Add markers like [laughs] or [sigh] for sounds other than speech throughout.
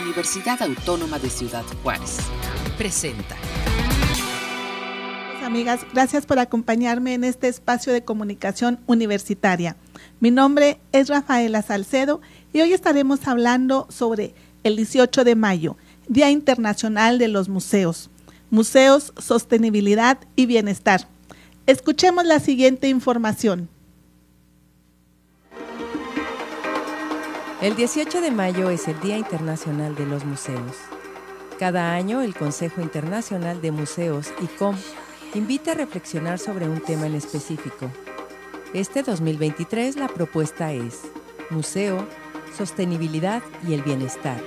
Universidad Autónoma de Ciudad Juárez. Presenta. Amigas, gracias por acompañarme en este espacio de comunicación universitaria. Mi nombre es Rafaela Salcedo y hoy estaremos hablando sobre el 18 de mayo, Día Internacional de los Museos. Museos, Sostenibilidad y Bienestar. Escuchemos la siguiente información. El 18 de mayo es el Día Internacional de los Museos. Cada año el Consejo Internacional de Museos, ICOM, invita a reflexionar sobre un tema en específico. Este 2023 la propuesta es Museo, Sostenibilidad y el Bienestar.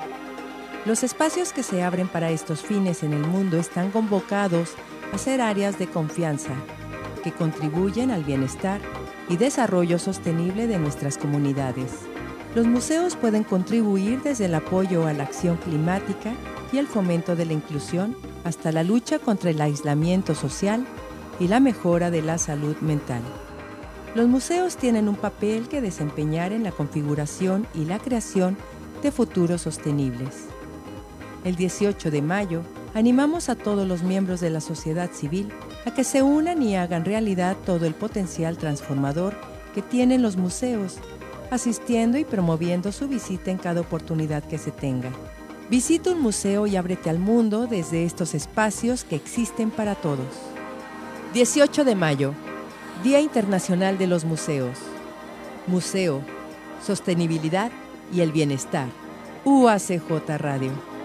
Los espacios que se abren para estos fines en el mundo están convocados a ser áreas de confianza que contribuyen al bienestar y desarrollo sostenible de nuestras comunidades. Los museos pueden contribuir desde el apoyo a la acción climática y el fomento de la inclusión hasta la lucha contra el aislamiento social y la mejora de la salud mental. Los museos tienen un papel que desempeñar en la configuración y la creación de futuros sostenibles. El 18 de mayo, animamos a todos los miembros de la sociedad civil a que se unan y hagan realidad todo el potencial transformador que tienen los museos, asistiendo y promoviendo su visita en cada oportunidad que se tenga. Visita un museo y ábrete al mundo desde estos espacios que existen para todos. 18 de mayo, Día Internacional de los Museos. Museo, Sostenibilidad y el Bienestar. UACJ Radio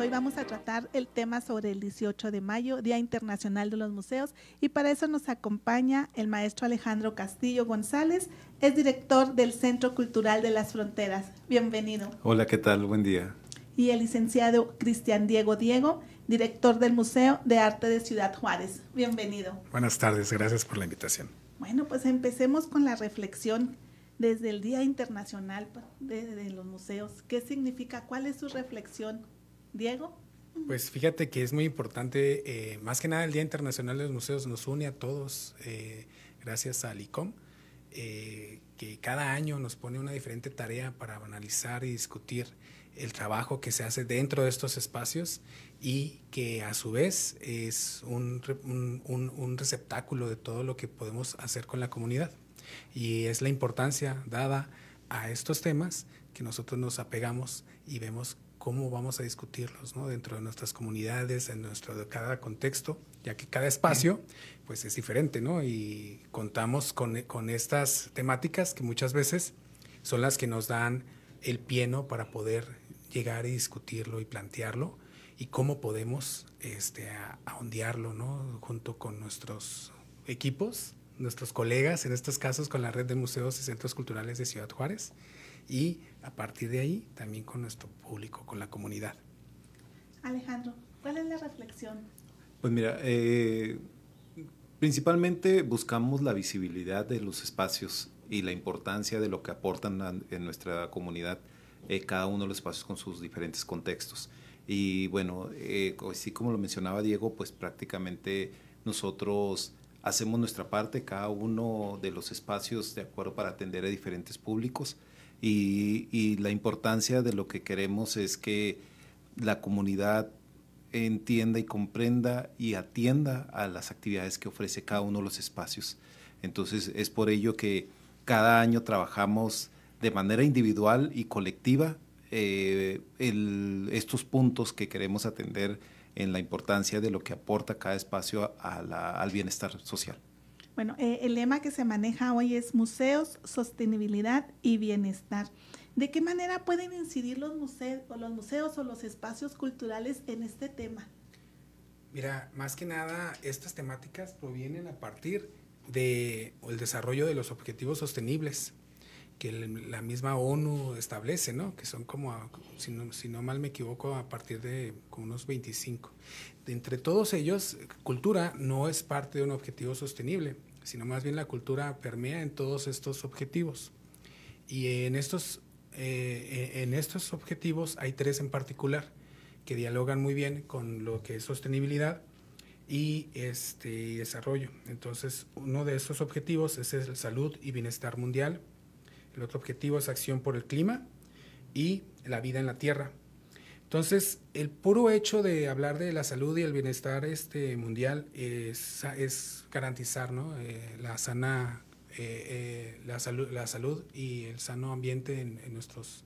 hoy vamos a tratar el tema sobre el 18 de mayo, Día Internacional de los Museos, y para eso nos acompaña el maestro Alejandro Castillo González, es director del Centro Cultural de las Fronteras. Bienvenido. Hola, ¿qué tal? Buen día. Y el licenciado Cristian Diego Diego, director del Museo de Arte de Ciudad Juárez. Bienvenido. Buenas tardes, gracias por la invitación. Bueno, pues empecemos con la reflexión desde el Día Internacional de, de, los Museos. ¿Qué significa? ¿Cuál es su reflexión Diego. Pues fíjate que es muy importante, eh, más que nada el Día Internacional de los Museos nos une a todos, eh, gracias al ICOM, eh, que cada año nos pone una diferente tarea para analizar y discutir el trabajo que se hace dentro de estos espacios y que a su vez es un, un receptáculo de todo lo que podemos hacer con la comunidad. Y es la importancia dada a estos temas que nosotros nos apegamos y vemos cómo vamos a discutirlos ¿no? dentro de nuestras comunidades, en nuestro de cada contexto, ya que cada espacio pues es diferente, ¿no? Y contamos con, con estas temáticas que muchas veces son las que nos dan el pie para poder llegar y discutirlo y plantearlo y cómo podemos este, ahondearlo, ¿no? Junto con nuestros equipos, nuestros colegas, en estos casos con la red de museos y centros culturales de Ciudad Juárez y a partir de ahí también con nuestro público, con la comunidad. Alejandro, ¿cuál es la reflexión? Pues mira, eh, principalmente buscamos la visibilidad de los espacios y la importancia de lo que aportan en nuestra comunidad eh, cada uno de los espacios con sus diferentes contextos. Y bueno, eh, así como lo mencionaba Diego, pues prácticamente nosotros hacemos nuestra parte, cada uno de los espacios de acuerdo para atender a diferentes públicos y, la importancia de lo que queremos es que la comunidad entienda y comprenda y atienda a las actividades que ofrece cada uno de los espacios. Entonces es por ello que cada año trabajamos de manera individual y colectiva eh, estos puntos que queremos atender en la importancia de lo que aporta cada espacio al bienestar social. Bueno, eh, el lema que se maneja hoy es museos, sostenibilidad y bienestar. ¿De qué manera pueden incidir los museos o los museos o los espacios culturales en este tema? Mira, más que nada, estas temáticas provienen a partir del el desarrollo de los objetivos sostenibles que la misma ONU establece, ¿no? Que son como, si, no, si no mal me equivoco, a partir de como unos 25. De entre todos ellos, cultura no es parte de un objetivo sostenible sino más bien la cultura permea en todos estos objetivos. Y en estos, eh, en estos objetivos hay tres en particular que dialogan muy bien con lo que es sostenibilidad y este desarrollo. Entonces, uno de esos objetivos es el salud y bienestar mundial. El otro objetivo es acción por el clima y la vida en la tierra. Entonces, el puro hecho de hablar de la salud y el bienestar este, mundial es, garantizar ¿no? Eh, la sana eh, eh, la, salud, la salud y el sano ambiente en, nuestros,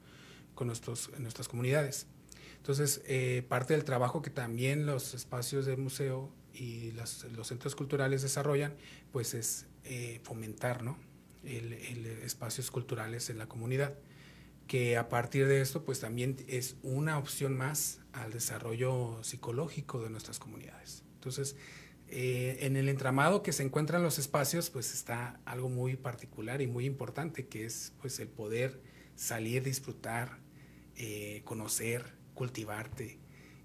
con nuestros, en nuestras comunidades. Entonces, parte del trabajo que también los espacios del museo y los, los centros culturales desarrollan, pues es fomentar ¿no? el, espacios culturales en la comunidad que a partir de esto pues también es una opción más al desarrollo psicológico de nuestras comunidades. Entonces, eh, en el entramado que se encuentran los espacios pues está algo muy particular y muy importante que es pues el poder salir, disfrutar, eh, conocer, cultivarte.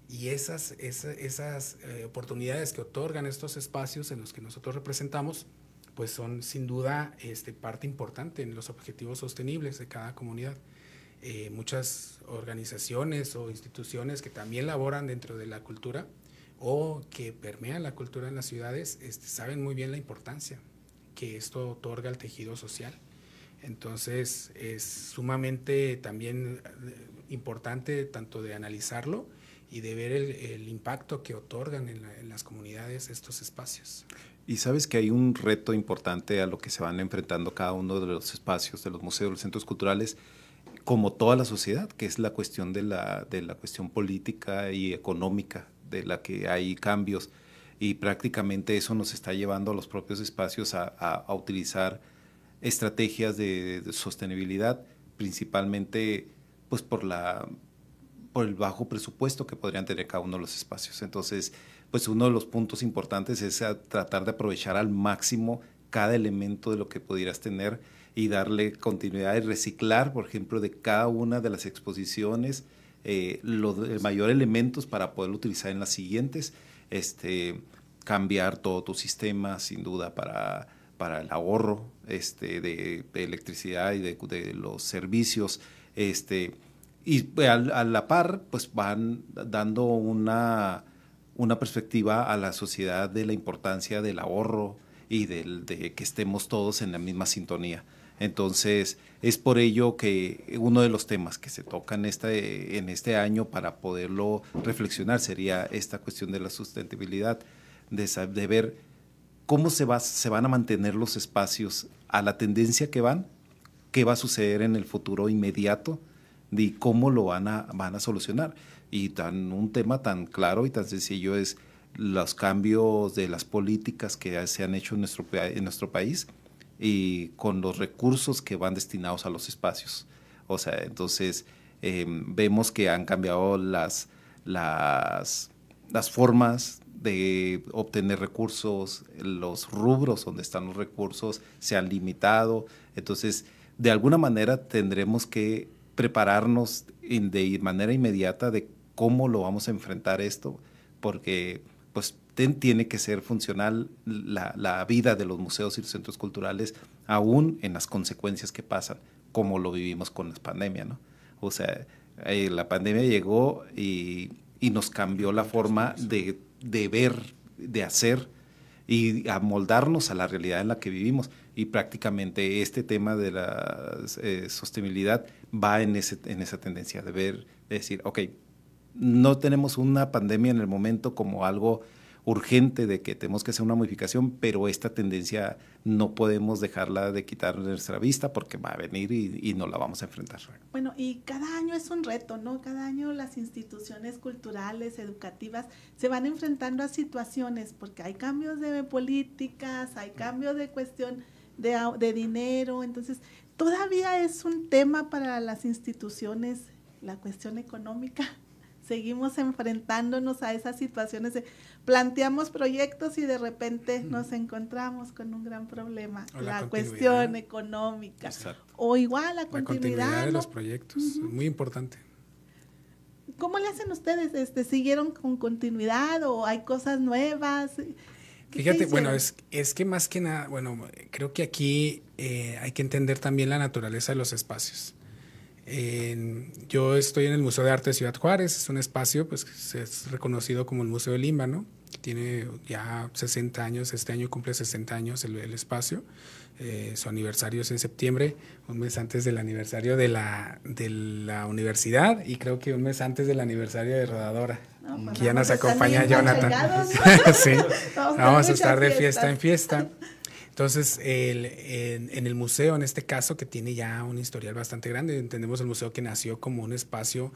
Y esas, esas, eh, oportunidades que otorgan estos espacios en los que nosotros representamos, pues son sin duda este, parte importante en los objetivos sostenibles de cada comunidad. Eh, muchas organizaciones o instituciones que también laboran dentro de la cultura o que permean la cultura en las ciudades este, saben muy bien la importancia que esto otorga al tejido social. Entonces es sumamente también eh, importante tanto de analizarlo y de ver el, impacto que otorgan en, en, las comunidades estos espacios. Y sabes que hay un reto importante a lo que se van enfrentando cada uno de los espacios, de los museos, los centros culturales, como toda la sociedad, que es la cuestión de la, de la cuestión política y económica, de la que hay cambios. Y prácticamente eso nos está llevando a los propios espacios a, a, utilizar estrategias de, sostenibilidad, principalmente pues por, la, por el bajo presupuesto que podrían tener cada uno de los espacios. Entonces, pues uno de los puntos importantes es tratar de aprovechar al máximo cada elemento de lo que pudieras tener y darle continuidad y reciclar, por ejemplo, de cada una de las exposiciones eh, los mayores elementos para poder utilizar en las siguientes, este, cambiar todo tu sistema, sin duda, para, para el ahorro este, de, electricidad y de, los servicios. Este, y pues, a, a, la par, pues van dando una, una perspectiva a la sociedad de la importancia del ahorro y del, de que estemos todos en la misma sintonía. Entonces, es por ello que uno de los temas que se tocan este, en este año para poderlo reflexionar sería esta cuestión de la sustentabilidad, de, ver cómo se, va, se van a mantener los espacios a la tendencia que van, qué va a suceder en el futuro inmediato y cómo lo van a, van a solucionar. Y tan, un tema tan claro y tan sencillo es los cambios de las políticas que se han hecho en nuestro, en nuestro país y con los recursos que van destinados a los espacios. O sea, entonces em, vemos que han cambiado las, las, las formas de obtener recursos, los rubros donde están los recursos se han limitado. Entonces, de alguna manera tendremos que prepararnos de manera inmediata de cómo lo vamos a enfrentar esto, porque pues tiene que ser funcional la, vida de los museos y los centros culturales, aún en las consecuencias que pasan, como lo vivimos con la pandemia, ¿no? O sea, eh, la pandemia llegó y, nos cambió la forma de, ver, de hacer y amoldarnos a la realidad en la que vivimos. Y prácticamente este tema de la eh, sostenibilidad va en, ese, en esa tendencia de ver, de decir, ok, no tenemos una pandemia en el momento como algo urgente de que tenemos que hacer una modificación, pero esta tendencia no podemos dejarla de quitar nuestra vista porque va a venir y, no la vamos a enfrentar. Bueno, y cada año es un reto, ¿no? Cada año las instituciones culturales, educativas, se van enfrentando a situaciones porque hay cambios de políticas, hay cambios de cuestión de, de dinero, entonces todavía es un tema para las instituciones la cuestión económica seguimos enfrentándonos a esas situaciones de planteamos proyectos y de repente nos encontramos con un gran problema, la, cuestión económica o igual la continuidad, de los proyectos, muy importante. ¿Cómo le hacen ustedes? Este, ¿Siguieron con continuidad o hay cosas nuevas? Fíjate, bueno, es, es que más que nada, bueno, creo que aquí eh, hay que entender también la naturaleza de los espacios yo estoy en el Museo de Arte de Ciudad Juárez, es un espacio pues, que es reconocido como el Museo de Lima, ¿no? Tiene ya 60 años, este año cumple 60 años el, espacio. Eh, su aniversario es en septiembre, un mes antes del aniversario de la, de la universidad y creo que un mes antes del aniversario de Rodadora. pues que ya nos acompaña Jonathan. [laughs] sí, Vamos a vamos a muchas estar de fiesta en fiesta. Entonces, el- en, el museo, en este caso, que tiene ya un historial bastante grande, entendemos el museo que nació como un espacio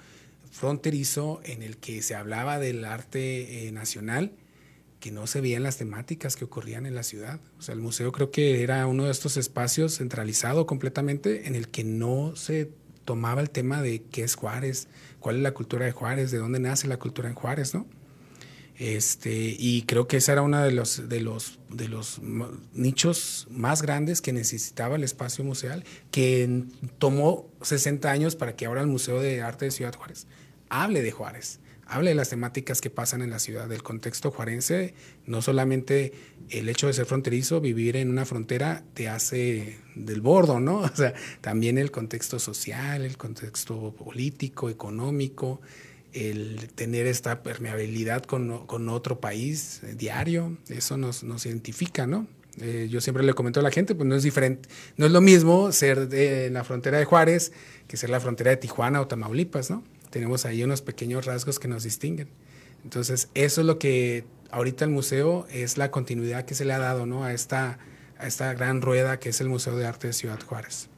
fronterizo en el que se hablaba del arte eh, nacional, que no se veían las temáticas que ocurrían en la ciudad. O sea, el museo creo que era uno de estos espacios centralizado completamente en el que no se tomaba el tema de qué es Juárez, cuál es la cultura de Juárez, de dónde nace la cultura en Juárez, ¿no? Este, y creo que ese era uno de los, nichos más grandes que necesitaba el espacio museal, que tomó 60 años para que ahora el Museo de Arte de Ciudad Juárez hable de Juárez, hable de las temáticas que pasan en la ciudad, del contexto juarense, no solamente el hecho de ser fronterizo, vivir en una frontera te hace del bordo, ¿no? [laughs] O sea, también el contexto social, el contexto político, económico, el tener esta permeabilidad con, con otro país eh, diario, eso nos, nos identifica, ¿no? Eh, yo siempre le comento a la gente, pues no es diferente, no es lo mismo ser de la frontera de Juárez que ser la frontera de Tijuana o Tamaulipas, ¿no? Tenemos ahí unos pequeños rasgos que nos distinguen. Entonces, eso es lo que ahorita el museo es la continuidad que se le ha dado, ¿no? A esta, a esta gran rueda que es el Museo de Arte de Ciudad Juárez.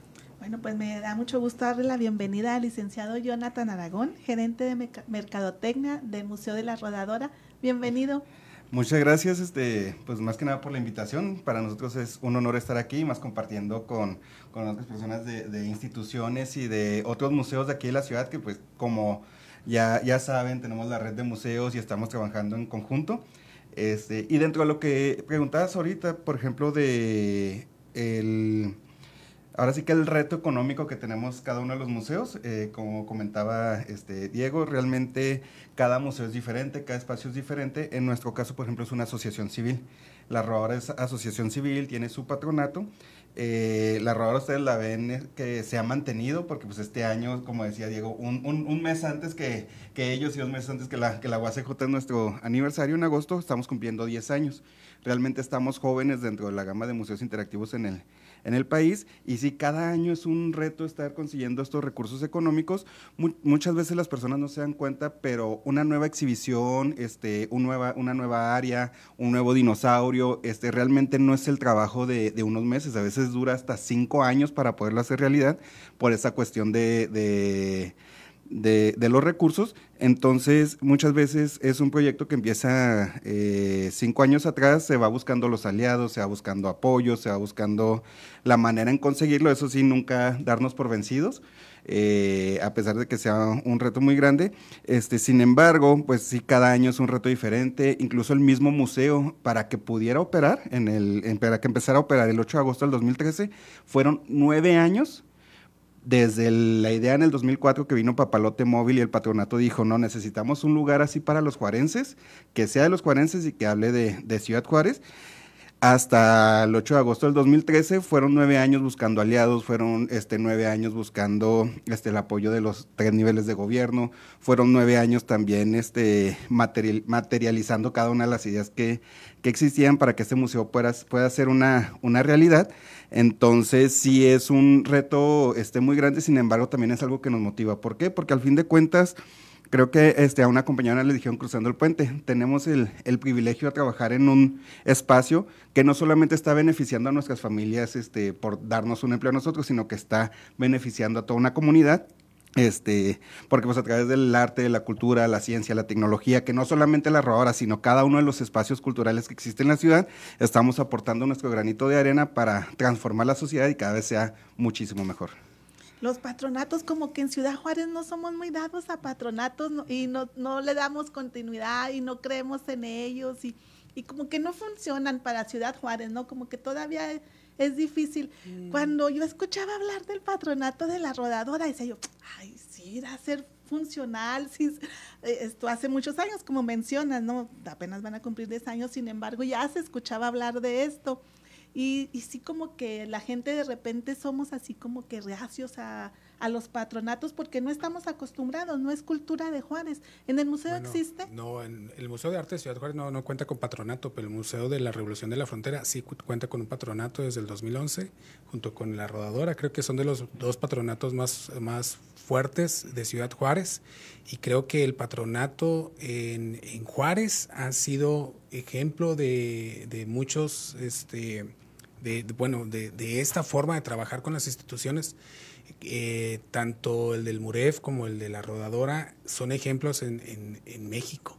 Bueno, pues me da mucho gusto darle la bienvenida al licenciado Jonathan Aragón, gerente de Mercadotecnia del Museo de la Rodadora. Bienvenido. Muchas gracias, este, pues más que nada por la invitación. Para nosotros es un honor estar aquí, más compartiendo con, con otras personas de, de instituciones y de otros museos de aquí de la ciudad, que pues como ya, ya saben, tenemos la red de museos y estamos trabajando en conjunto. Este, y dentro de lo que preguntabas ahorita, por ejemplo, de el, Ahora sí que el reto económico que tenemos cada uno de los museos, eh, como comentaba este Diego, realmente cada museo es diferente, cada espacio es diferente. En nuestro caso, por ejemplo, es una asociación civil. La Rodadora es asociación civil, tiene su patronato. Eh, la Rodadora ustedes la ven eh, que se ha mantenido porque pues este año, como decía Diego, un, un- un mes antes que, que ellos y dos meses antes que la, que la UACJ es nuestro aniversario en agosto, estamos cumpliendo 10 años. Realmente estamos jóvenes dentro de la gama de museos interactivos en el, en el país y sí, cada año es un reto estar consiguiendo estos recursos económicos. Mu- muchas veces las personas no se dan cuenta, pero una nueva exhibición, este, un nueva, una nueva área, un nuevo dinosaurio, este, realmente no es el trabajo de, unos meses, a veces dura hasta cinco años para poderlo hacer realidad por esa cuestión de de, los recursos. Entonces, muchas veces es un proyecto que empieza eh, cinco años atrás, se va buscando los aliados, se va buscando apoyo, se va buscando la manera en conseguirlo, eso sí, nunca darnos por vencidos. eh, a pesar de que sea un reto muy grande, este, sin embargo, pues sí, cada año es un reto diferente, incluso el mismo museo, para que pudiera operar, en el, para que empezara a operar el 8 de agosto del 2013, fueron nueve años desde la idea en el 2004 que vino Papalote Móvil y el patronato dijo, no, necesitamos un lugar así para los juarenses, que sea de los juarenses y que hable de, de Ciudad Juárez. Hasta el 8 de agosto del 2013 fueron nueve años buscando aliados, fueron este, nueve años buscando este, el apoyo de los tres niveles de gobierno, fueron nueve años también este, material- materializando cada una de las ideas que, que existían para que este museo pueda, pueda ser una, una realidad. Entonces sí es un reto este, muy grande, sin embargo también es algo que nos motiva. ¿Por qué? Porque al fin de cuentas creo que este, a una compañera le dijeron cruzando el puente, tenemos el, el privilegio de trabajar en un espacio que no solamente está beneficiando a nuestras familias este, por darnos un empleo a nosotros, sino que está beneficiando a toda una comunidad. Este, porque pues a través del arte, la cultura, la ciencia, la tecnología, que no solamente la rodadora, sino cada uno de los espacios culturales que existen en la ciudad, estamos aportando nuestro granito de arena para transformar la sociedad y cada vez sea muchísimo mejor. Los patronatos, como que en Ciudad Juárez no somos muy dados a patronatos y no, no le damos continuidad y no creemos en ellos y, y como que no funcionan para Ciudad Juárez, ¿no? Como que todavía es, difícil. Cuando yo escuchaba hablar del patronato de la rodadora, decía yo, ay, sí, irá a ser funcional, sí, eh, esto hace muchos años, como mencionas, ¿no? Apenas van a cumplir 10 años, sin embargo, ya se escuchaba hablar de esto. Y, y sí como que la gente de repente somos así como que reacios a, a los patronatos porque no estamos acostumbrados, no es cultura de Juárez. ¿En el museo existe? No, en el Museo de Arte de Ciudad Juárez no, no cuenta con patronato, pero el Museo de la Revolución de la Frontera sí cuenta con un patronato desde el 2011, junto con la Rodadora. Creo que son de los dos patronatos más, más fuertes de Ciudad Juárez y creo que el patronato en, en Juárez ha sido ejemplo de, de muchos, este, de, bueno, de, de, esta forma de trabajar con las instituciones. Eh, tanto el del MUREF como el de la Rodadora son ejemplos en, México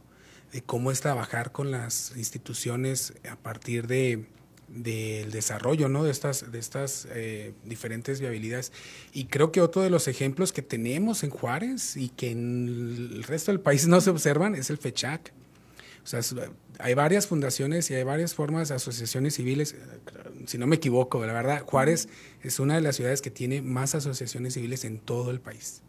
de cómo es trabajar con las instituciones a partir de, del desarrollo ¿no? de estas, de estas eh, diferentes viabilidades. Y creo que otro de los ejemplos que tenemos en Juárez y que en el resto del país no se observan es el FECHAC. O sea, hay varias fundaciones y hay varias formas de asociaciones civiles. Si no me equivoco, la verdad, Juárez es una de las ciudades que tiene más asociaciones civiles en todo el país.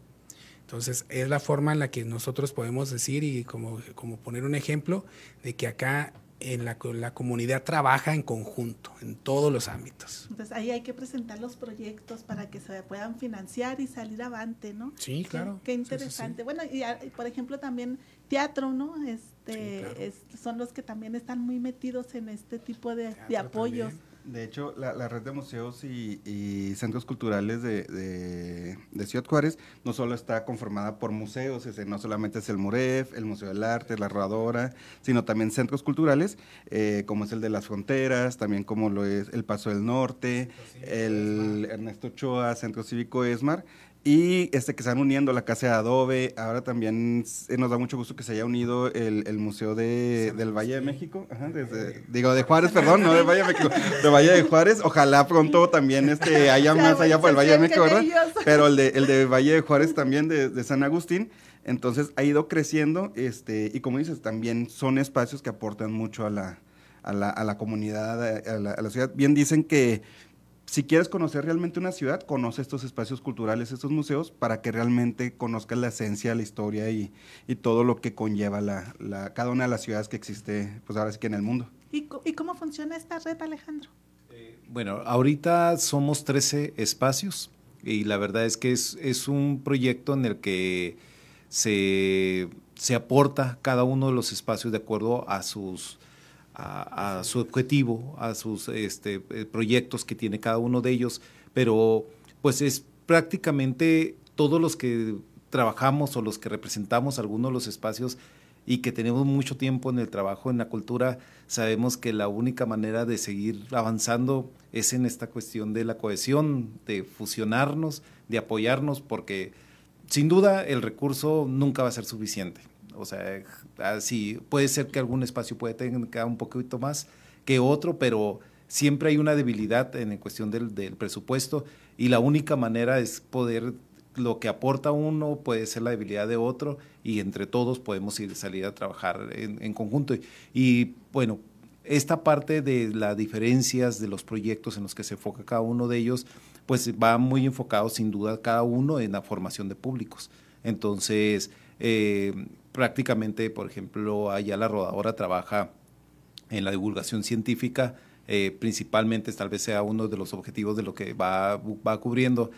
Entonces, es la forma en la que nosotros podemos decir y como, como poner un ejemplo de que acá en la, la, comunidad trabaja en conjunto, en todos los ámbitos. Entonces ahí hay que presentar los proyectos para que se puedan financiar y salir avante, ¿no? Sí, claro. Qué, qué interesante. Sí, sí, sí. Bueno, y por ejemplo también teatro, ¿no? Este, claro. es, son los que también están muy metidos en este tipo de, de apoyos. También. De hecho, la, la, red de museos y, y centros culturales de, de, de, Ciudad Juárez no solo está conformada por museos, ese, no solamente es el MUREF, el Museo del Arte, la Rodadora, sino también centros culturales, eh, como es el de las Fronteras, también como lo es el Paso del Norte, el Ernesto Ochoa, Centro Cívico ESMAR, y este que se están uniendo la casa de adobe. Ahora también nos da mucho gusto que se haya unido el, el museo de, del Valle de México. Ajá, desde, digo de Juárez perdón no del Valle de México [laughs] de Valle de Juárez. Ojalá pronto también este haya [laughs] más allá por el Valle de México verdad pero el de el de [laughs] Valle de Juárez también de, de San Agustín. Entonces ha ido creciendo este y como dices también son espacios que aportan mucho a la a la, a la comunidad a la, a la ciudad. Bien dicen que si quieres conocer realmente una ciudad, conoce estos espacios culturales, estos museos, para que realmente conozcas la esencia, la historia y, y todo lo que conlleva la, la, cada una de las ciudades que existe, pues ahora sí que en el mundo. ¿Y, y cómo funciona esta red, Alejandro? Eh, bueno, ahorita somos 13 espacios y la verdad es que es, es un proyecto en el que se, se aporta cada uno de los espacios de acuerdo a sus a, su objetivo, a sus este, proyectos que tiene cada uno de ellos, pero pues es prácticamente todos los que trabajamos o los que representamos algunos de los espacios y que tenemos mucho tiempo en el trabajo en la cultura, sabemos que la única manera de seguir avanzando es en esta cuestión de la cohesión, de fusionarnos, de apoyarnos, porque sin duda el recurso nunca va a ser suficiente. O sea, así puede ser que algún espacio puede tener un poquito más que otro, pero siempre hay una debilidad en cuestión del, del, presupuesto y la única manera es poder, lo que aporta uno puede ser la debilidad de otro y entre todos podemos ir salir a trabajar en, conjunto. Y, y bueno, esta parte de las diferencias de los proyectos en los que se enfoca cada uno de ellos, pues va muy enfocado sin duda cada uno en la formación de públicos. Entonces, eh, prácticamente, por ejemplo, allá la rodadora trabaja en la divulgación científica, eh, principalmente tal vez sea uno de los objetivos de lo que va, va cubriendo.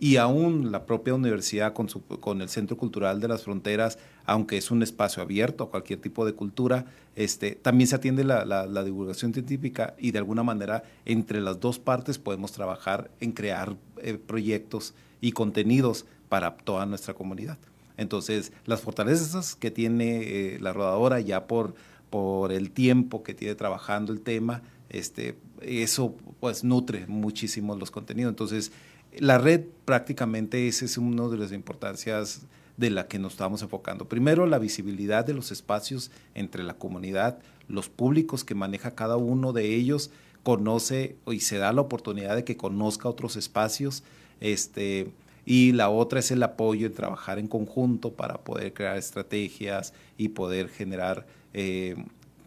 Y aún la propia universidad con, su, con el Centro Cultural de las Fronteras, aunque es un espacio abierto a cualquier tipo de cultura, este, también se atiende la, la, divulgación científica y de alguna manera entre las dos partes podemos trabajar en crear eh, proyectos y contenidos para toda nuestra comunidad. Entonces, las fortalezas que tiene eh, la rodadora ya por, por el tiempo que tiene trabajando el tema, este, eso pues nutre muchísimo los contenidos. Entonces, la red prácticamente ese es uno de las importancias de la que nos estamos enfocando. Primero, la visibilidad de los espacios entre la comunidad, los públicos que maneja cada uno de ellos, conoce y se da la oportunidad de que conozca otros espacios, este, y la otra es el apoyo en trabajar en conjunto para poder crear estrategias y poder generar, eh,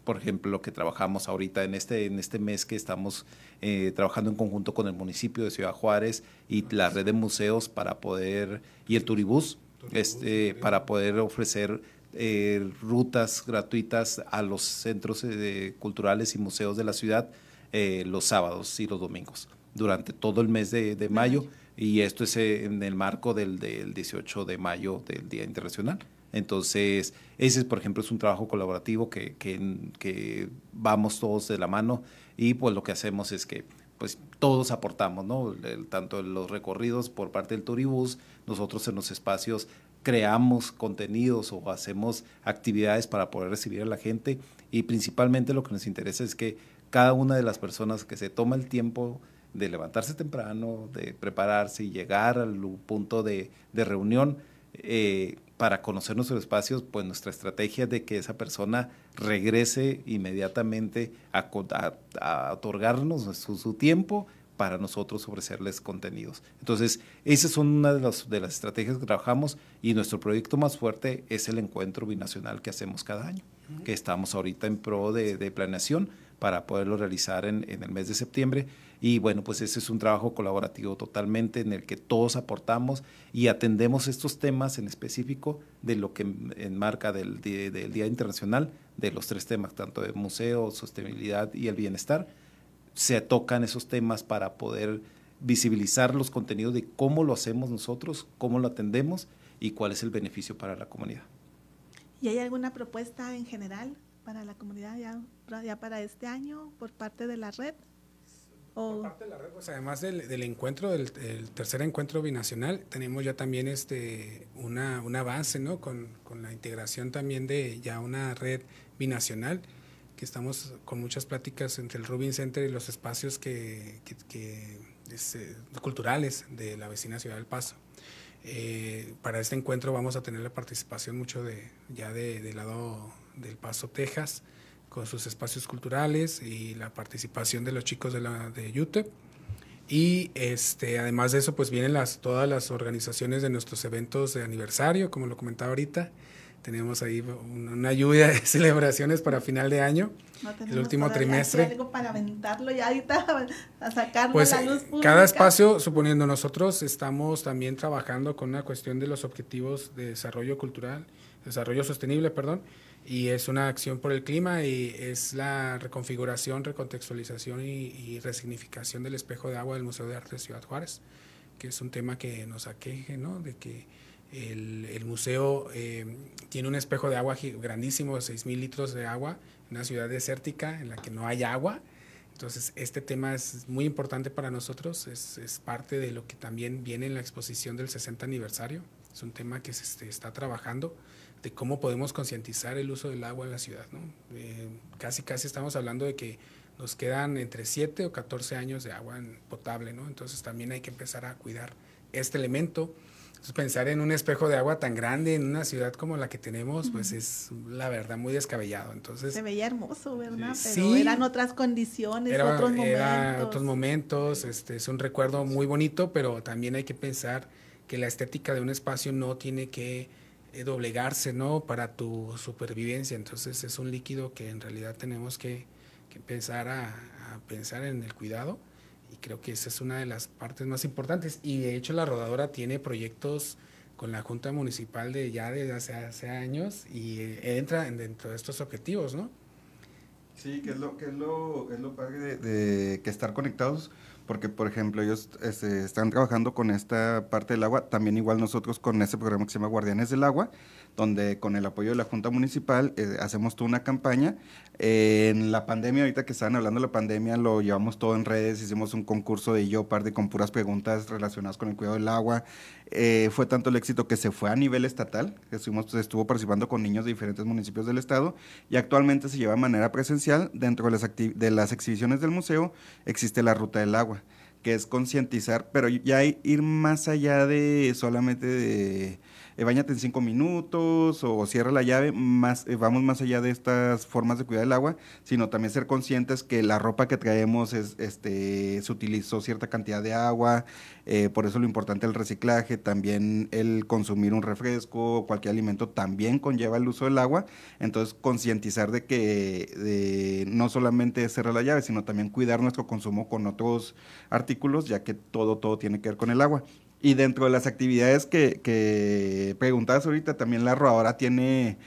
por ejemplo, lo que trabajamos ahorita en este, en este mes que estamos eh, trabajando en conjunto con el municipio de Ciudad Juárez y la red de museos para poder, y el Turibús, este, para poder ofrecer eh, rutas gratuitas a los centros eh, culturales y museos de la ciudad eh, los sábados y los domingos durante todo el mes de, de mayo y esto es eh, en el marco del, del 18 de mayo del Día Internacional. Entonces, ese, por ejemplo, es un trabajo colaborativo que, que, vamos todos de la mano y pues lo que hacemos es que pues todos aportamos, ¿no? tanto en los recorridos por parte del Turibus, nosotros en los espacios creamos contenidos o hacemos actividades para poder recibir a la gente y principalmente lo que nos interesa es que cada una de las personas que se toma el tiempo de levantarse temprano, de prepararse y llegar al punto de, de reunión, eh, para conocer nuestros espacios, pues nuestra estrategia es de que esa persona regrese inmediatamente a, otorgarnos su, tiempo para nosotros ofrecerles contenidos. Entonces, esas son una de, de las estrategias que trabajamos y nuestro proyecto más fuerte es el encuentro binacional que hacemos cada año, que estamos ahorita en pro de, planeación para poderlo realizar en, en el mes de septiembre y bueno, pues ese es un trabajo colaborativo totalmente en el que todos aportamos y atendemos estos temas en específico de lo que enmarca del, del Día Internacional, de los tres temas, tanto de museo, sostenibilidad y el bienestar. Se tocan esos temas para poder visibilizar los contenidos de cómo lo hacemos nosotros, cómo lo atendemos y cuál es el beneficio para la comunidad. ¿Y hay alguna propuesta en general para la comunidad ya, ya para este año por parte de la red? Pues, además del, encuentro, del, tercer encuentro binacional, tenemos ya también este una, un avance ¿no? Con, la integración también de ya una red binacional, que estamos con muchas pláticas entre el Rubin Center y los espacios que, este, culturales de la vecina Ciudad del Paso. Eh, para este encuentro vamos a tener la participación mucho de ya de, del lado del Paso, Texas, con sus espacios culturales y la participación de los chicos de, la, de UTEP. Y este, además de eso, pues vienen las, todas las organizaciones de nuestros eventos de aniversario, como lo comentaba ahorita. Tenemos ahí una, lluvia de [laughs] celebraciones para final de año, el último trimestre. Algo para aventarlo ya ahorita, [laughs] a sacarlo pues, a la luz pública. Cada espacio, suponiendo nosotros, estamos también trabajando con una cuestión de los objetivos de desarrollo cultural, desarrollo sostenible, perdón, y es una acción por el clima y es la reconfiguración, recontextualización y, resignificación del espejo de agua del Museo de Arte de Ciudad Juárez, que es un tema que nos aqueje, ¿no? De que el, museo eh, tiene un espejo de agua grandísimo, de 6 mil litros de agua, en una ciudad desértica en la que no hay agua. Entonces, este tema es muy importante para nosotros, es, es parte de lo que también viene en la exposición del 60 aniversario, es un tema que se está trabajando de cómo podemos concientizar el uso del agua en la ciudad. ¿no? Eh, casi, casi estamos hablando de que nos quedan entre 7 o 14 años de agua potable, ¿no? entonces también hay que empezar a cuidar este elemento. Entonces, pensar en un espejo de agua tan grande en una ciudad como la que tenemos, pues es la verdad muy descabellado. Entonces, Se veía hermoso, ¿verdad? Pero eran otras condiciones, otros momentos. otros momentos, este, es un recuerdo muy bonito, pero también hay que pensar que la estética de un espacio no tiene que doblegarse, ¿no? Para tu supervivencia. Entonces es un líquido que en realidad tenemos que, que empezar a, pensar en el cuidado y creo que esa es una de las partes más importantes. Y de hecho la rodadora tiene proyectos con la Junta Municipal de ya desde hace, hace años y eh, entra dentro de estos objetivos, ¿no? Sí, que es lo, que es lo, es lo padre de, de que estar conectados porque por ejemplo ellos este, están trabajando con esta parte del agua, también igual nosotros con ese programa que se llama Guardianes del Agua, donde con el apoyo de la Junta Municipal eh, hacemos toda una campaña. en la pandemia, ahorita que estaban hablando de la pandemia, lo llevamos todo en redes, hicimos un concurso de yo de con puras preguntas relacionadas con el cuidado del agua. Eh, fue tanto el éxito que se fue a nivel estatal, estuvimos, pues, estuvo participando con niños de diferentes municipios del estado y actualmente se lleva de manera presencial. Dentro de las, de las exhibiciones del museo existe la ruta del agua que es concientizar, pero ya ir más allá de solamente de eh, bañate en cinco minutos o cierra la llave, más, eh, vamos más allá de estas formas de cuidar el agua, sino también ser conscientes que la ropa que traemos es, este, se utilizó cierta cantidad de agua, eh, por eso lo importante el reciclaje, también el consumir un refresco, cualquier alimento también conlleva el uso del agua, entonces concientizar de que no solamente cerrar la llave, sino también cuidar nuestro consumo con otros artículos, ya que todo, todo tiene que ver con el agua. Y dentro de las actividades que, que preguntabas ahorita, también la rodadora tiene,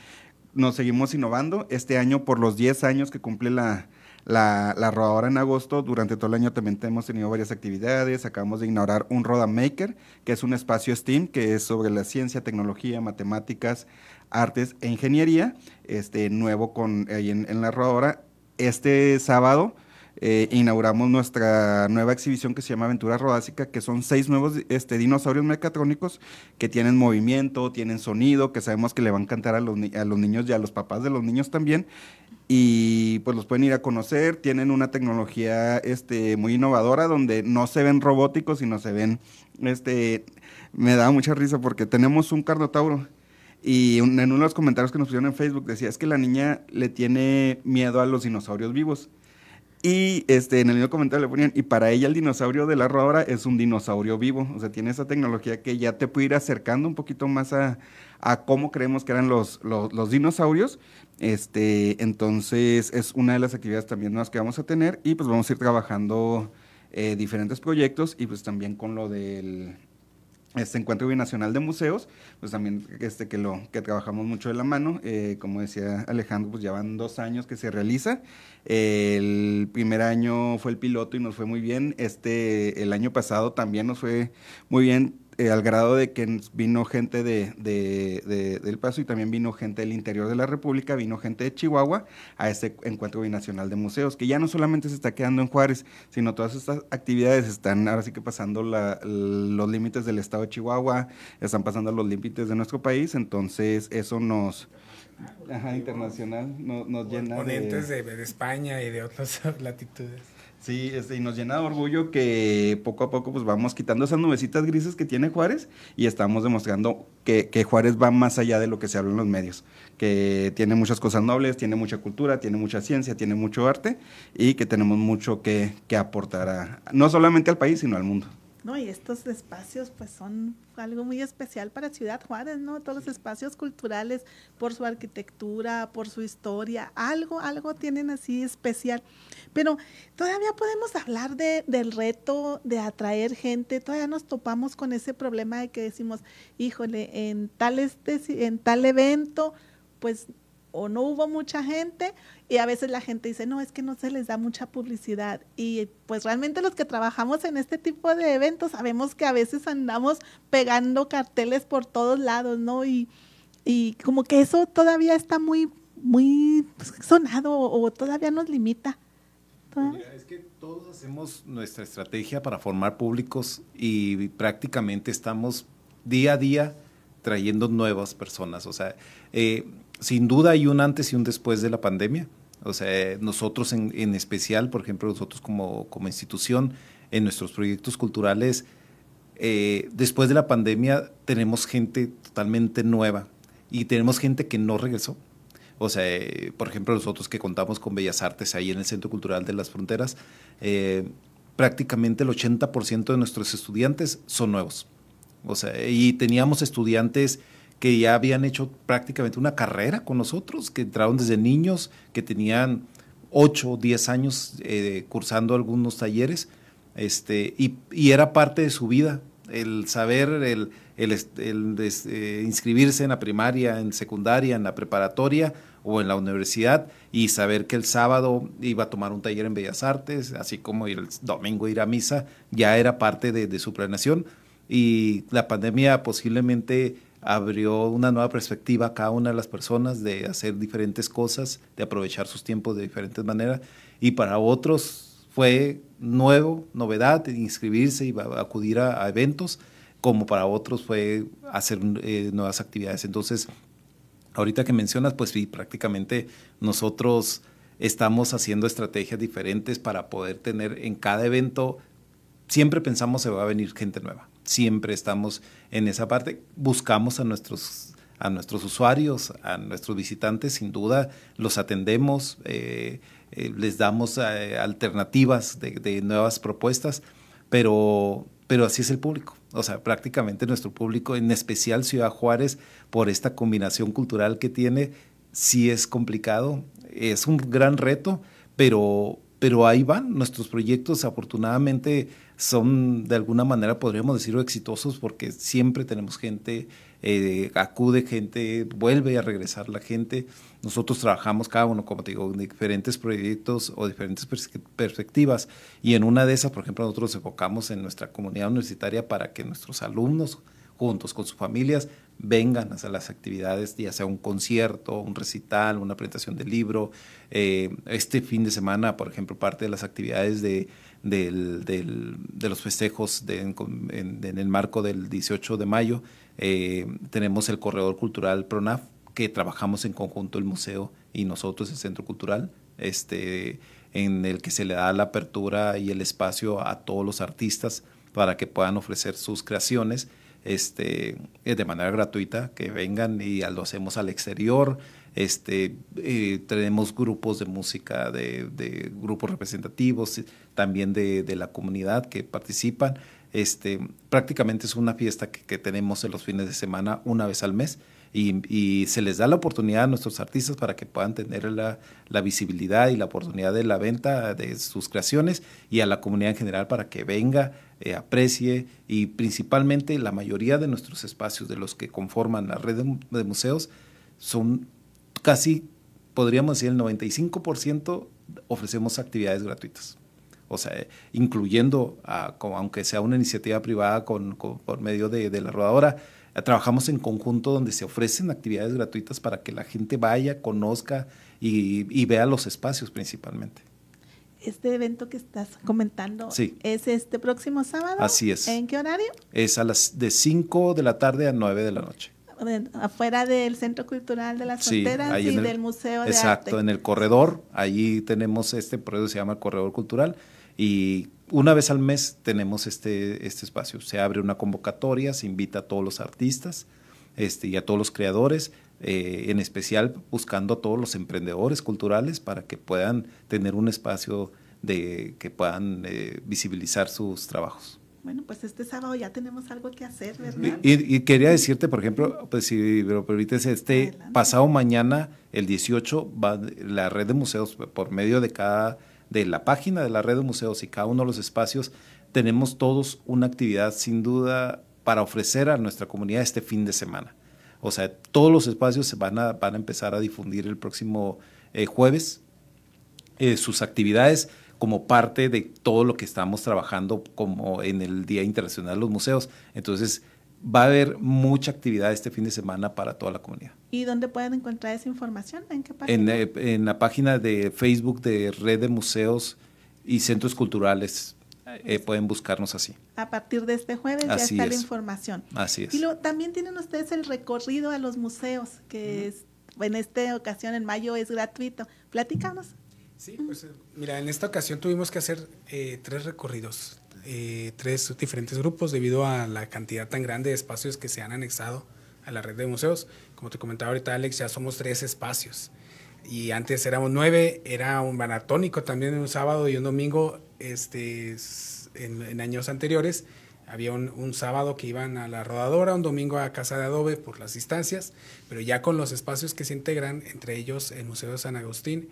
nos seguimos innovando. Este año, por los 10 años que cumple la, la, la rodadora en agosto. Durante todo el año también hemos tenido varias actividades. Acabamos de inaugurar un Roda Maker, que es un espacio STEAM, que es sobre la ciencia, tecnología, matemáticas, artes e ingeniería, este, nuevo con, ahí en, en la rodadora. Este sábado eh, inauguramos nuestra nueva exhibición que se llama Aventura Rodásica, que son seis nuevos este, dinosaurios mecatrónicos que tienen movimiento, tienen sonido, que sabemos que le van a encantar a los, a los niños y a los papás de los niños también. Y pues los pueden ir a conocer, tienen una tecnología este, muy innovadora donde no se ven robóticos, sino se ven, este, me da mucha risa porque tenemos un carnotauro y en uno de los comentarios que nos pusieron en Facebook decía, es que la niña le tiene miedo a los dinosaurios vivos. Y este, en el mismo comentario le ponían, y para ella el dinosaurio de la rodadora es un dinosaurio vivo, o sea, tiene esa tecnología que ya te puede ir acercando un poquito más a, a cómo creemos que eran los, los, los, dinosaurios. Este, entonces es una de las actividades también nuevas que vamos a tener y pues vamos a ir trabajando eh, diferentes proyectos y pues también con lo del este encuentro binacional de museos, pues también este que lo que trabajamos mucho de la mano, eh, como decía Alejandro, pues ya van dos años que se realiza. el primer año fue el piloto y nos fue muy bien. Este el año pasado también nos fue muy bien eh, al grado de que vino gente de, de, de, del Paso y también vino gente del interior de la República, vino gente de Chihuahua a este encuentro binacional de museos, que ya no solamente se está quedando en Juárez, sino todas estas actividades están ahora sí que pasando la, los límites del estado de Chihuahua, están pasando los límites de nuestro país, entonces eso nos... Ajá, internacional, nos, nos llena Ponentes de... de España y de otras [laughs] latitudes. Sí, este, y nos llena de orgullo que poco a poco pues vamos quitando esas nubecitas grises que tiene Juárez y estamos demostrando que, que, Juárez va más allá de lo que se habla en los medios, que tiene muchas cosas nobles, tiene mucha cultura, tiene mucha ciencia, tiene mucho arte y que tenemos mucho que, que aportar a, no solamente al país, sino al mundo. No, y estos espacios pues son algo muy especial para Ciudad Juárez, ¿no? Todos los espacios culturales por su arquitectura, por su historia, algo, algo tienen así especial. Pero todavía podemos hablar de, del reto de atraer gente, todavía nos topamos con ese problema de que decimos, híjole, en tal, este, en tal evento, pues o no hubo mucha gente y a veces la gente dice, no, es que no se les da mucha publicidad. Y pues realmente los que trabajamos en este tipo de eventos sabemos que a veces andamos pegando carteles por todos lados, ¿no? Y, y como que eso todavía está muy, muy sonado o, todavía nos limita. Es que todos hacemos nuestra estrategia para formar públicos y prácticamente estamos día a día trayendo nuevas personas. O sea, eh, sin duda hay un antes y un después de la pandemia. O sea, nosotros en, en especial, por ejemplo, nosotros como, como, institución, en nuestros proyectos culturales, eh, después de la pandemia tenemos gente totalmente nueva y tenemos gente que no regresó. O sea, eh, por ejemplo, nosotros que contamos con Bellas Artes ahí en el Centro Cultural de las Fronteras, eh, prácticamente el 80% de nuestros estudiantes son nuevos. O sea, y teníamos estudiantes que ya habían hecho prácticamente una carrera con nosotros, que entraron desde niños, que tenían 8 o 10 años eh, cursando algunos talleres, este, y, y, era parte de su vida, el saber, el, el, eh, inscribirse en la primaria, en secundaria, en la preparatoria o en la universidad y saber que el sábado iba a tomar un taller en Bellas Artes, así como el domingo ir a misa, ya era parte de, de su planeación. Y la pandemia posiblemente abrió una nueva perspectiva a cada una de las personas de hacer diferentes cosas, de aprovechar sus tiempos de diferentes maneras. Y para otros fue nuevo, novedad, inscribirse y acudir a, eventos, como para otros fue hacer eh, nuevas actividades. Entonces, ahorita que mencionas, pues sí, prácticamente nosotros estamos haciendo estrategias diferentes para poder tener en cada evento, siempre pensamos se va a venir gente nueva siempre estamos en esa parte. Buscamos a nuestros, a nuestros usuarios, a nuestros visitantes, sin duda, los atendemos, eh, eh, les damos eh, alternativas de, de, nuevas propuestas, pero, pero así es el público. O sea, prácticamente nuestro público, en especial Ciudad Juárez, por esta combinación cultural que tiene, sí es complicado, es un gran reto, pero, pero ahí van nuestros proyectos, afortunadamente son de alguna manera, podríamos decirlo, exitosos porque siempre tenemos gente eh, acude gente, vuelve a regresar la gente. Nosotros trabajamos cada uno, como te digo, en diferentes proyectos o diferentes perspectivas y en una de esas, por ejemplo, nosotros enfocamos en nuestra comunidad universitaria para que nuestros alumnos juntos con sus familias vengan a las actividades, ya sea un concierto, un recital, una presentación de libro. Eh, este fin de semana, por ejemplo, parte de las actividades de, de los festejos en, el marco del 18 de mayo, eh, tenemos el Corredor Cultural PRONAF, que trabajamos en conjunto el museo y nosotros, el Centro Cultural, este, en el que se le da la apertura y el espacio a todos los artistas para que puedan ofrecer sus creaciones este, eh, de manera gratuita, que vengan y lo hacemos al exterior. Este, eh, tenemos grupos de música, de, de grupos representativos, también de, la comunidad que participan. Este, prácticamente es una fiesta que, tenemos en los fines de semana una vez al mes y, se les da la oportunidad a nuestros artistas para que puedan tener la, la, visibilidad y la oportunidad de la venta de sus creaciones y a la comunidad en general para que venga eh, aprecie y principalmente la mayoría de nuestros espacios de los que conforman la red de, museos son casi, podríamos decir, el 95% ofrecemos actividades gratuitas. O sea, incluyendo, aunque sea una iniciativa privada con, por medio de, la rodadora, trabajamos en conjunto donde se ofrecen actividades gratuitas para que la gente vaya, conozca y vea los espacios principalmente este evento que estás comentando es este próximo sábado. Así es. ¿En qué horario? Es a las de 5 de la tarde a 9 de la noche. Afuera del Centro Cultural de las Fronteras y del Museo de Exacto, en el corredor, allí tenemos este proyecto se llama el Corredor Cultural y una vez al mes tenemos este, este espacio. Se abre una convocatoria, se invita a todos los artistas este, y a todos los creadores eh, en especial buscando a todos los emprendedores culturales para que puedan tener un espacio de que puedan eh, visibilizar sus trabajos. Bueno, pues este sábado ya tenemos algo que hacer, ¿verdad? Y, quería decirte, por ejemplo, pues si me lo permites, este pasado mañana, el 18, va la red de museos por medio de cada de la página de la red de museos y cada uno de los espacios tenemos todos una actividad sin duda para ofrecer a nuestra comunidad este fin de semana. O sea, todos los espacios se van a, van a empezar a difundir el próximo eh, jueves eh, sus actividades como parte de todo lo que estamos trabajando como en el Día Internacional de los Museos. Entonces, va a haber mucha actividad este fin de semana para toda la comunidad. ¿Y dónde pueden encontrar esa información? ¿En qué página? En, eh, en la página de Facebook de Red de Museos y Centros Culturales eh, pueden buscarnos así. A partir de este jueves ya está la información. Así es. Y también tienen ustedes el recorrido a los museos, que es, en esta ocasión en mayo es gratuito. Platícanos. Sí, pues mira, en esta ocasión tuvimos que hacer eh, tres recorridos, eh, tres diferentes grupos debido a la cantidad tan grande de espacios que se han anexado a la red de museos. Como te comentaba ahorita Alex, ya somos tres espacios y antes éramos nueve, era un maratónico también un sábado y un domingo, este, en, años anteriores, había un, sábado que iban a la rodadora, un domingo a Casa de Adobe por las distancias, pero ya con los espacios que se integran, entre ellos el Museo de San Agustín,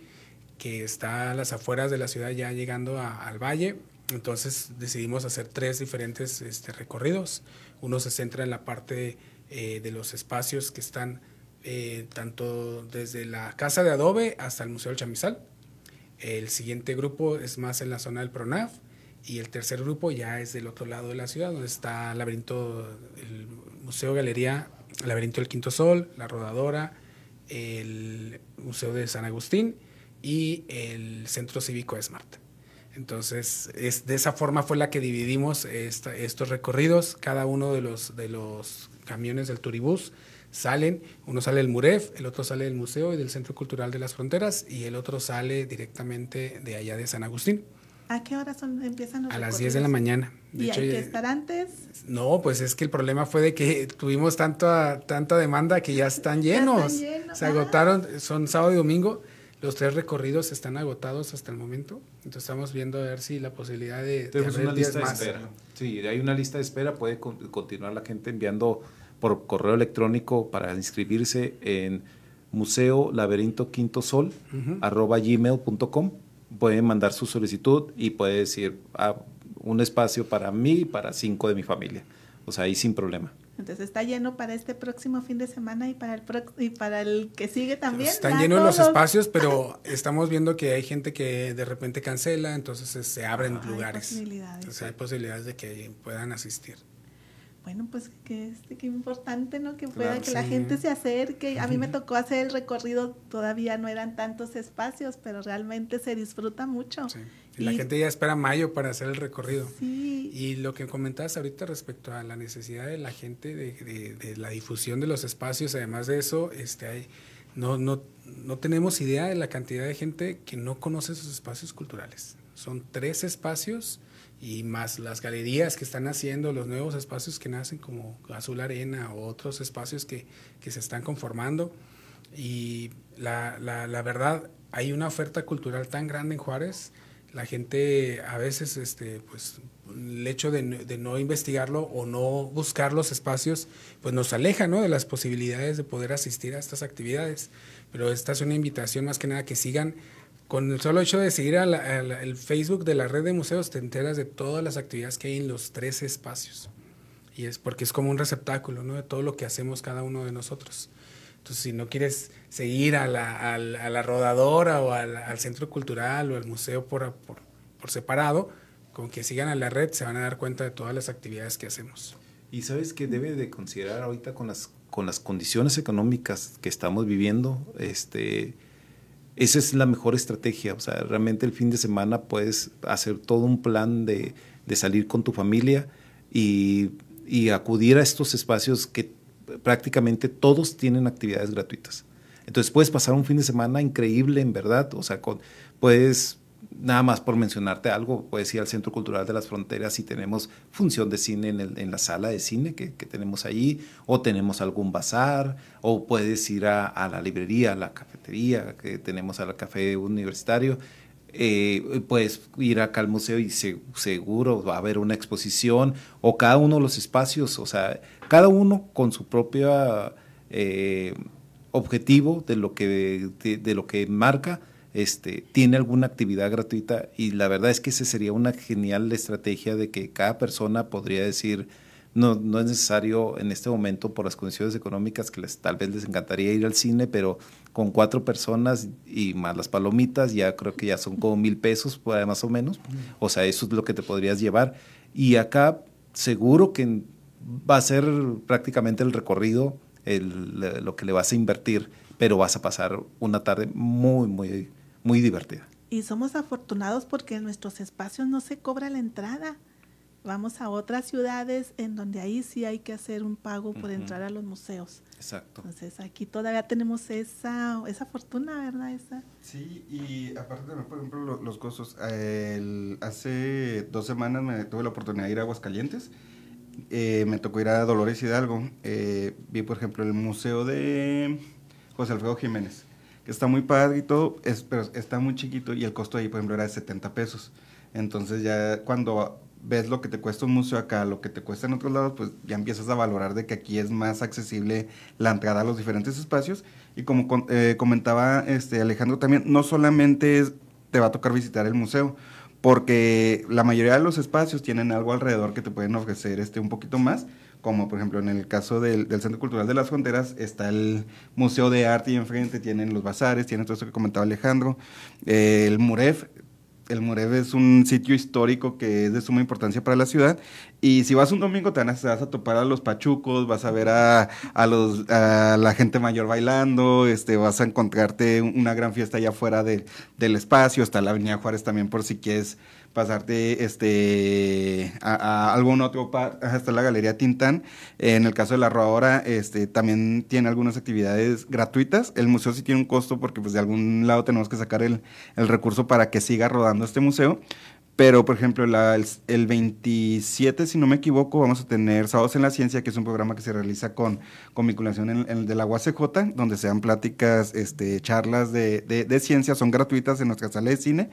que está a las afueras de la ciudad ya llegando al valle, entonces decidimos hacer tres diferentes este, recorridos. Uno se centra en la parte eh, de los espacios que están eh, tanto desde la Casa de Adobe hasta el Museo del Chamizal. El siguiente grupo es más en la zona del PRONAF y el tercer grupo ya es del otro lado de la ciudad, donde está el laberinto, el Museo Galería, el laberinto del Quinto Sol, la Rodadora, el Museo de San Agustín y el Centro Cívico Smart. Entonces, es, de esa forma fue la que dividimos estos recorridos. Cada uno de los, de los camiones del Turibús salen, uno sale del MUREF, el otro sale del Museo y del Centro Cultural de las Fronteras y el otro sale directamente de allá de San Agustín. ¿A qué hora son, empiezan los A las 10 de la mañana. ¿Y hay que estar antes? No, pues es que el problema fue de que tuvimos tanta, tanta demanda que ya están llenos. Se agotaron, son sábado y domingo. Los tres recorridos están agotados hasta el momento. Entonces estamos viendo a ver si la posibilidad de... Tenemos una lista de espera. Sí, hay una lista de espera. Puede continuar la gente enviando por correo electrónico para inscribirse en museo laberinto quinto sol arroba gmail.com pueden mandar su solicitud y puede decir a ah, un espacio para mí y para cinco de mi familia o sea ahí sin problema Entonces está lleno para este próximo fin de semana y para el y para el que sigue también. Están llenos los espacios, pero [laughs] estamos viendo que hay gente que de repente cancela, entonces se abren lugares. Entonces hay posibilidades de que puedan asistir bueno, pues que, este, que importante, ¿no? Que pueda, que la gente se acerque. A mí me tocó hacer el recorrido, todavía no eran tantos espacios, pero realmente se disfruta mucho. Sí. Y, la gente ya espera mayo para hacer el recorrido. Sí. Y lo que comentabas ahorita respecto a la necesidad de la gente de, de, la difusión de los espacios, además de eso, este, hay, no, no, no tenemos idea de la cantidad de gente que no conoce esos espacios culturales. Son tres espacios y más las galerías que están haciendo, los nuevos espacios que nacen como Azul Arena o otros espacios que, que se están conformando. Y la, la, la, verdad, hay una oferta cultural tan grande en Juárez, la gente a veces, este, pues, el hecho de, no investigarlo o no buscar los espacios, pues nos aleja ¿no? de las posibilidades de poder asistir a estas actividades. Pero esta es una invitación más que nada que sigan con el solo hecho de seguir el Facebook de la red de museos, te enteras de todas las actividades que hay en los tres espacios. Y es porque es como un receptáculo ¿no? de todo lo que hacemos cada uno de nosotros. Entonces, si no quieres seguir a la, a la, rodadora o al, al, centro cultural o al museo por, por, por, separado, con que sigan a la red se van a dar cuenta de todas las actividades que hacemos. Y sabes que debe de considerar ahorita con las, con las condiciones económicas que estamos viviendo, este, esa es la mejor estrategia. O sea, realmente el fin de semana puedes hacer todo un plan de, de salir con tu familia y, y, acudir a estos espacios que prácticamente todos tienen actividades gratuitas. Entonces puedes pasar un fin de semana increíble, en verdad. O sea, puedes nada más por mencionarte algo, puedes ir al Centro Cultural de las Fronteras y tenemos función de cine en, la sala de cine que, que, tenemos allí, o tenemos algún bazar, o puedes ir a, a la librería, a la cafetería que tenemos al café universitario. Eh, puedes ir acá al museo y se, seguro va a haber una exposición o cada uno de los espacios, o sea, cada uno con su propio eh, objetivo de lo que, de lo que marca, este, tiene alguna actividad gratuita y la verdad es que esa sería una genial estrategia de que cada persona podría decir, no, no es necesario en este momento por las condiciones económicas que les, tal vez les encantaría ir al cine, pero con cuatro personas y más las palomitas ya creo que ya son como mil pesos más o menos. O sea, eso es lo que te podrías llevar. Y acá seguro que va a ser prácticamente el recorrido el, lo que le vas a invertir, pero vas a pasar una tarde muy, muy muy divertida. Y somos afortunados porque en nuestros espacios no se cobra la entrada. Vamos a otras ciudades en donde ahí sí hay que hacer un pago por entrar a los museos. Exacto. Entonces aquí todavía tenemos esa, esa fortuna, ¿verdad? Esa. Sí, y aparte, por ejemplo, los, costos. hace dos semanas me tuve la oportunidad de ir a Aguascalientes. Eh, me tocó ir a Dolores Hidalgo. Eh, vi, por ejemplo, el museo de José Alfredo Jiménez está muy padre y todo, es, pero está muy chiquito y el costo ahí, por ejemplo, era de 70 pesos. Entonces ya cuando ves lo que te cuesta un museo acá, lo que te cuesta en otros lados, pues ya empiezas a valorar de que aquí es más accesible la entrada a los diferentes espacios. Y como eh, comentaba este Alejandro también, no solamente te va a tocar visitar el museo, porque la mayoría de los espacios tienen algo alrededor que te pueden ofrecer este un poquito más, como por ejemplo en el caso del, Centro Cultural de las Fronteras está el Museo de Arte y enfrente tienen los bazares, tienen todo eso que comentaba Alejandro, el Muref, el Muref es un sitio histórico que es de suma importancia para la ciudad. Y si vas un domingo, te vas a topar a los pachucos, vas a ver a, a, los, a la gente mayor bailando, este, vas a encontrarte una gran fiesta allá afuera del espacio. Está la Avenida Juárez también, por si quieres pasarte este, a, algún otro par, hasta la Galería Tintán. En el caso de la Rodadora, este, también tiene algunas actividades gratuitas. El museo sí tiene un costo porque pues de algún lado tenemos que sacar el, el recurso para que siga rodando este museo. Pero, por ejemplo, el, 27, si no me equivoco, vamos a tener Sábados en la Ciencia, que es un programa que se realiza con, con vinculación en, el de la UACJ, donde se dan pláticas, este, charlas de, de, de ciencia, son gratuitas en nuestra sala de cine.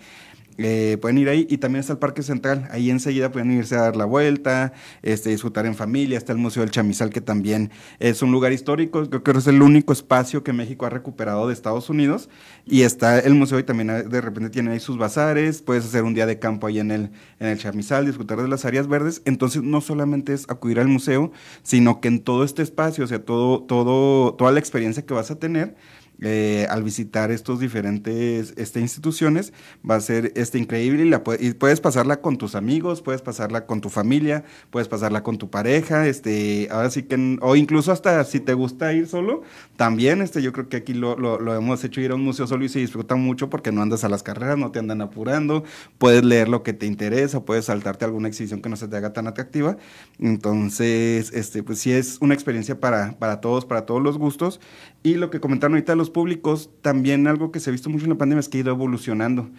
Eh, pueden ir ahí y también está el Parque Central, ahí enseguida pueden irse a dar la vuelta, este, disfrutar en familia, está el Museo del Chamizal que también es un lugar histórico, creo que es el único espacio que México ha recuperado de Estados Unidos y está el museo y también de repente tiene ahí sus bazares, puedes hacer un día de campo ahí en el, en el disfrutar de las áreas verdes, entonces no solamente es acudir al museo, sino que en todo este espacio, o sea, todo, todo, toda la experiencia que vas a tener, eh, al visitar estos diferentes este, instituciones va a ser este, increíble y, la, puedes pasarla con tus amigos, puedes pasarla con tu familia, puedes pasarla con tu pareja, este, ahora sí que, o incluso hasta si te gusta ir solo, también este, yo creo que aquí lo, lo, hemos hecho ir a un museo solo y se disfruta mucho porque no andas a las carreras, no te andan apurando, puedes leer lo que te interesa, puedes saltarte alguna exhibición que no se te haga tan atractiva, entonces, este, pues sí es una experiencia para, para todos, para todos los gustos. Y lo que comentaron ahorita los públicos, también algo que se ha visto mucho en la pandemia es que ha ido evolucionando.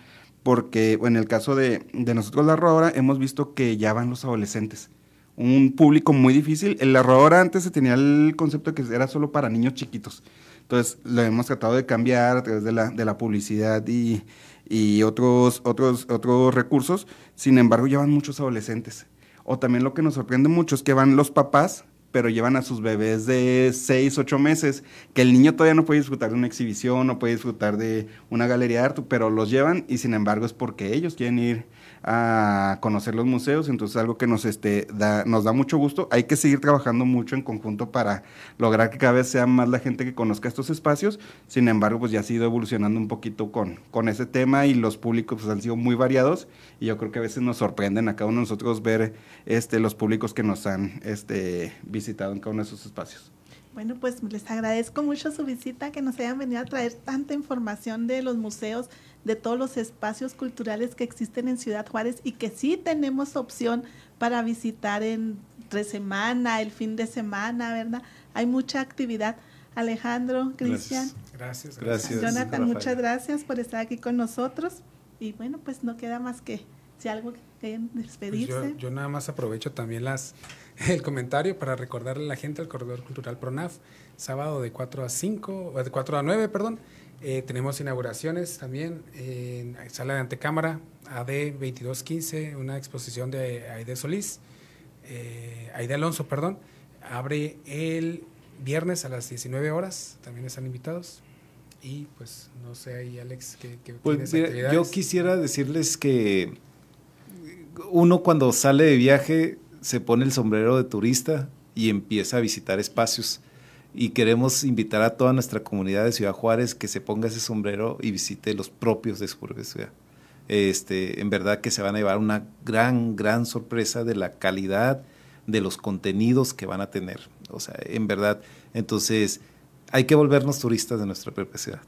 Porque en el caso de, de nosotros, la Rodora, hemos visto que ya van los adolescentes. Un público muy difícil. En la Rodora antes se tenía el concepto que era solo para niños chiquitos. Entonces lo hemos tratado de cambiar a través de la, de la publicidad y, y otros, otros, otros recursos. Sin embargo, ya van muchos adolescentes. O también lo que nos sorprende mucho es que van los papás pero llevan a sus bebés de 6, 8 meses, que el niño todavía no puede disfrutar de una exhibición, no puede disfrutar de una galería de arte, pero los llevan y sin embargo es porque ellos quieren ir a conocer los museos, entonces algo que nos, este, da, nos da mucho gusto. Hay que seguir trabajando mucho en conjunto para lograr que cada vez sea más la gente que conozca estos espacios, sin embargo, pues ya ha sido evolucionando un poquito con, con ese tema y los públicos pues, han sido muy variados y yo creo que a veces nos sorprenden a cada uno de nosotros ver este, los públicos que nos han este, visitado en cada uno de esos espacios. Bueno, pues les agradezco mucho su visita, que nos hayan venido a traer tanta información de los museos, de todos los espacios culturales que existen en Ciudad Juárez y que sí tenemos opción para visitar entre semana, el fin de semana, ¿verdad? Hay mucha actividad. Alejandro, Cristian. Gracias. Gracias. Jonathan, muchas gracias por estar aquí con nosotros. Y bueno, pues no queda más que si algo que despedirse. Pues yo, nada más aprovecho también las [laughs] el comentario para recordarle a la gente al Corredor Cultural PRONAF, sábado de 4 a 5, de 4 a 9, perdón. Eh, tenemos inauguraciones también en Sala de Antecámara, AD 2215, una exposición de Aide Solís, eh, Aide Alonso, perdón. Abre el viernes a las 19 horas, también están invitados. Y pues no sé ahí, Alex, ¿qué, qué pues, Yo quisiera decirles que uno cuando sale de viaje se pone el sombrero de turista y empieza a visitar espacios. Y queremos invitar a toda nuestra comunidad de Ciudad Juárez que se ponga ese sombrero y visite los propios de su propia ciudad. Este, en verdad que se van a llevar una gran, gran sorpresa de la calidad de los contenidos que van a tener. O sea, en verdad, entonces hay que volvernos turistas de nuestra propia ciudad.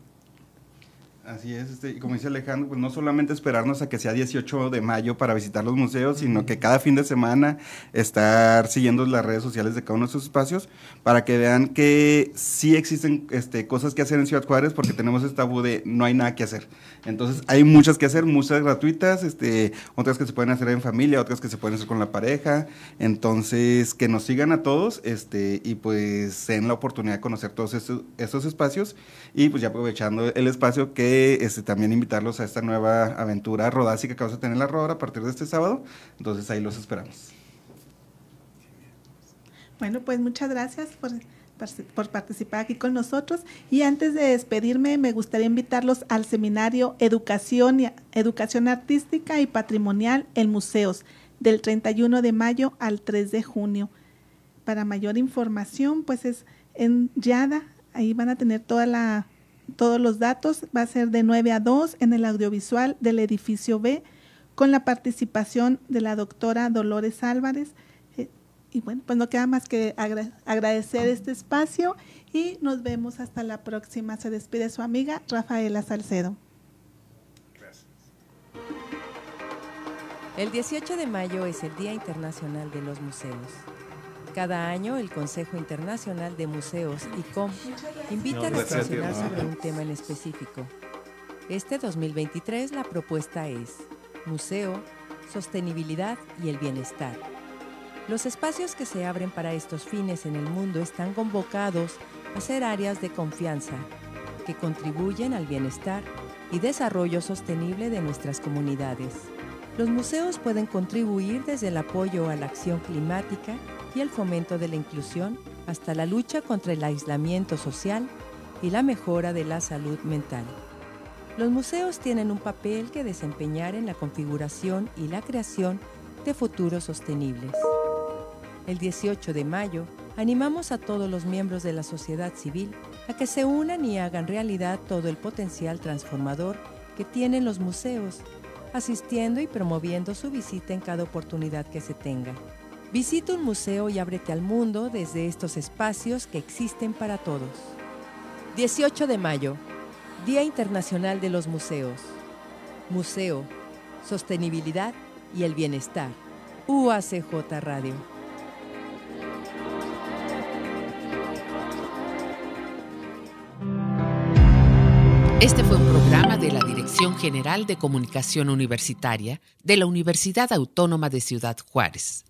Así es, este, y como dice Alejandro, pues no solamente esperarnos a que sea 18 de mayo para visitar los museos, sino que cada fin de semana estar siguiendo las redes sociales de cada uno de esos espacios para que vean que sí existen este, cosas que hacer en Ciudad Juárez porque tenemos este tabú de no hay nada que hacer. Entonces hay muchas que hacer, muchas gratuitas, este, otras que se pueden hacer en familia, otras que se pueden hacer con la pareja. Entonces que nos sigan a todos este, y pues den la oportunidad de conocer todos estos, estos espacios y pues ya aprovechando el espacio que este, también invitarlos a esta nueva aventura rodásica que vamos a tener en la Rodora a partir de este sábado. Entonces ahí los esperamos. Bueno, pues muchas gracias por, por participar aquí con nosotros. Y antes de despedirme, me gustaría invitarlos al seminario Educación, y, Educación Artística y Patrimonial en Museos, del 31 de mayo al 3 de junio. Para mayor información, pues es en Yada, ahí van a tener toda la todos los datos. Va a ser de 9 a 2 en el audiovisual del edificio B con la participación de la doctora Dolores Álvarez. Eh, y bueno, pues no queda más que agradecer este espacio y nos vemos hasta la próxima. Se despide su amiga Rafaela Salcedo. Gracias. El 18 de mayo es el Día Internacional de los Museos. Cada año, el Consejo Internacional de Museos, ICOM, invita a reflexionar sobre un tema en específico. Este 2023 la propuesta es Museo, Sostenibilidad y el Bienestar. Los espacios que se abren para estos fines en el mundo están convocados a ser áreas de confianza que contribuyen al bienestar y desarrollo sostenible de nuestras comunidades. Los museos pueden contribuir desde el apoyo a la acción climática y el fomento de la inclusión hasta la lucha contra el aislamiento social y la mejora de la salud mental. Los museos tienen un papel que desempeñar en la configuración y la creación de futuros sostenibles. El 18 de mayo, animamos a todos los miembros de la sociedad civil a que se unan y hagan realidad todo el potencial transformador que tienen los museos, asistiendo y promoviendo su visita en cada oportunidad que se tenga. Visita un museo y ábrete al mundo desde estos espacios que existen para todos. 18 de mayo, Día Internacional de los Museos. Museo, Sostenibilidad y el Bienestar. UACJ Radio. Este fue un programa de la Dirección General de Comunicación Universitaria de la Universidad Autónoma de Ciudad Juárez.